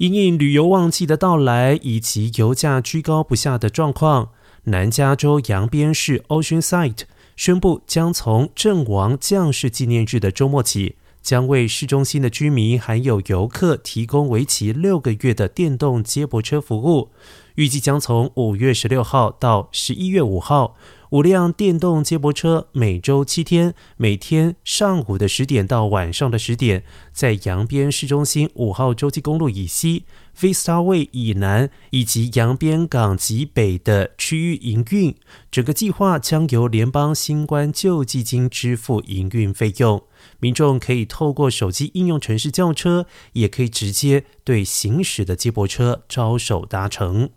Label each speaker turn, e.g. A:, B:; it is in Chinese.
A: 因应旅游旺季的到来以及油价居高不下的状况，南加州扬边市 Ocean s i t e 宣布，将从阵亡将士纪念日的周末起，将为市中心的居民还有游客提供为期六个月的电动接驳车服务。预计将从五月十六号到十一月五号。五辆电动接驳车每周七天，每天上午的十点到晚上的十点，在扬边市中心五号洲际公路以西、Vista Way 以南以及扬边港及北的区域营运。整个计划将由联邦新冠救济金支付营运费用。民众可以透过手机应用程式叫车，也可以直接对行驶的接驳车招手搭乘。